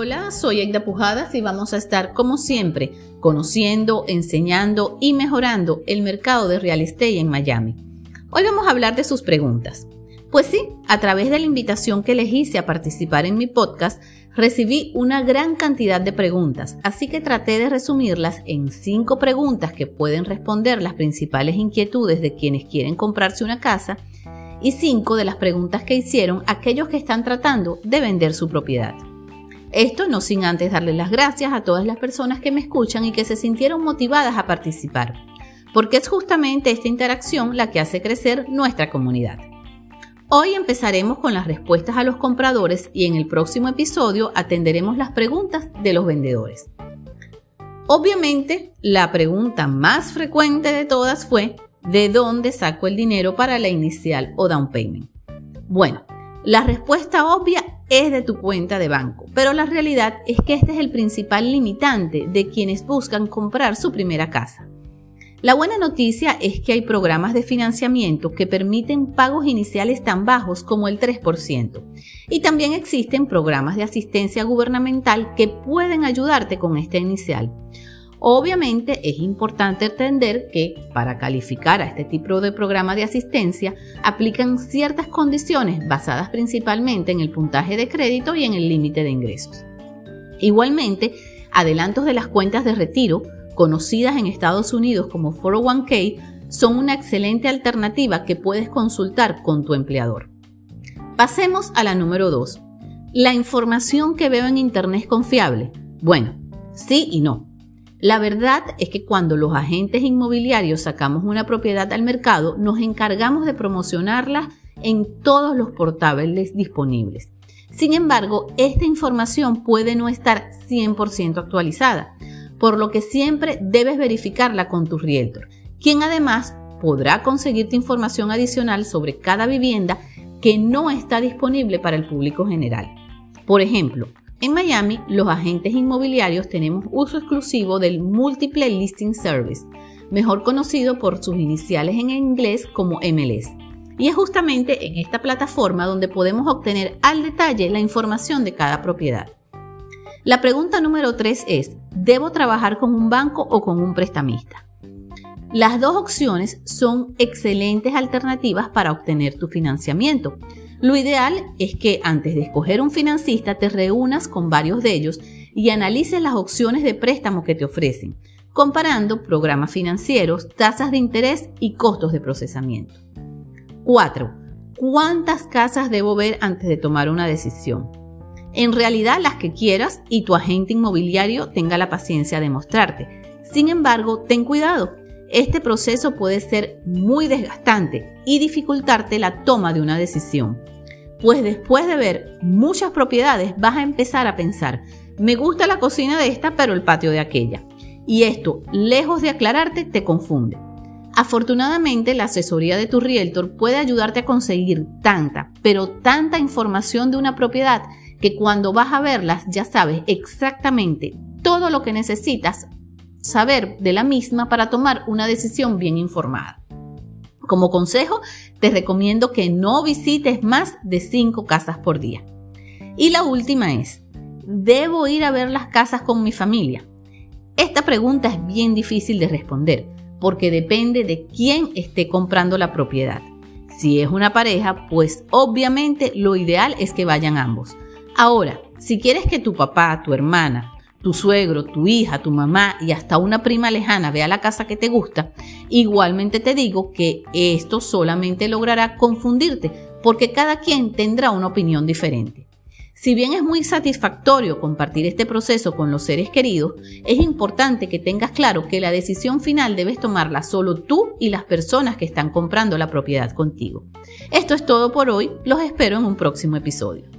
Hola, soy Egda Pujadas y vamos a estar como siempre conociendo, enseñando y mejorando el mercado de real estate en Miami. Hoy vamos a hablar de sus preguntas. Pues sí, a través de la invitación que les a participar en mi podcast, recibí una gran cantidad de preguntas, así que traté de resumirlas en cinco preguntas que pueden responder las principales inquietudes de quienes quieren comprarse una casa y cinco de las preguntas que hicieron aquellos que están tratando de vender su propiedad. Esto no sin antes darle las gracias a todas las personas que me escuchan y que se sintieron motivadas a participar, porque es justamente esta interacción la que hace crecer nuestra comunidad. Hoy empezaremos con las respuestas a los compradores y en el próximo episodio atenderemos las preguntas de los vendedores. Obviamente, la pregunta más frecuente de todas fue ¿de dónde saco el dinero para la inicial o down payment? Bueno, la respuesta obvia es de tu cuenta de banco, pero la realidad es que este es el principal limitante de quienes buscan comprar su primera casa. La buena noticia es que hay programas de financiamiento que permiten pagos iniciales tan bajos como el 3%. Y también existen programas de asistencia gubernamental que pueden ayudarte con esta inicial. Obviamente es importante entender que para calificar a este tipo de programa de asistencia aplican ciertas condiciones basadas principalmente en el puntaje de crédito y en el límite de ingresos. Igualmente, adelantos de las cuentas de retiro, conocidas en Estados Unidos como 401k, son una excelente alternativa que puedes consultar con tu empleador. Pasemos a la número 2. ¿La información que veo en Internet es confiable? Bueno, sí y no. La verdad es que cuando los agentes inmobiliarios sacamos una propiedad al mercado, nos encargamos de promocionarla en todos los portales disponibles. Sin embargo, esta información puede no estar 100% actualizada, por lo que siempre debes verificarla con tu realtor, quien además podrá conseguirte información adicional sobre cada vivienda que no está disponible para el público general. Por ejemplo, en Miami, los agentes inmobiliarios tenemos uso exclusivo del Multiple Listing Service, mejor conocido por sus iniciales en inglés como MLS. Y es justamente en esta plataforma donde podemos obtener al detalle la información de cada propiedad. La pregunta número 3 es, ¿debo trabajar con un banco o con un prestamista? Las dos opciones son excelentes alternativas para obtener tu financiamiento, lo ideal es que antes de escoger un financista te reúnas con varios de ellos y analices las opciones de préstamo que te ofrecen, comparando programas financieros, tasas de interés y costos de procesamiento. 4. ¿Cuántas casas debo ver antes de tomar una decisión? En realidad las que quieras y tu agente inmobiliario tenga la paciencia de mostrarte. Sin embargo, ten cuidado. Este proceso puede ser muy desgastante y dificultarte la toma de una decisión. Pues después de ver muchas propiedades vas a empezar a pensar, me gusta la cocina de esta pero el patio de aquella. Y esto, lejos de aclararte, te confunde. Afortunadamente, la asesoría de tu realtor puede ayudarte a conseguir tanta, pero tanta información de una propiedad que cuando vas a verlas ya sabes exactamente todo lo que necesitas saber de la misma para tomar una decisión bien informada. Como consejo, te recomiendo que no visites más de 5 casas por día. Y la última es, ¿debo ir a ver las casas con mi familia? Esta pregunta es bien difícil de responder porque depende de quién esté comprando la propiedad. Si es una pareja, pues obviamente lo ideal es que vayan ambos. Ahora, si quieres que tu papá, tu hermana tu suegro, tu hija, tu mamá y hasta una prima lejana vea la casa que te gusta, igualmente te digo que esto solamente logrará confundirte porque cada quien tendrá una opinión diferente. Si bien es muy satisfactorio compartir este proceso con los seres queridos, es importante que tengas claro que la decisión final debes tomarla solo tú y las personas que están comprando la propiedad contigo. Esto es todo por hoy, los espero en un próximo episodio.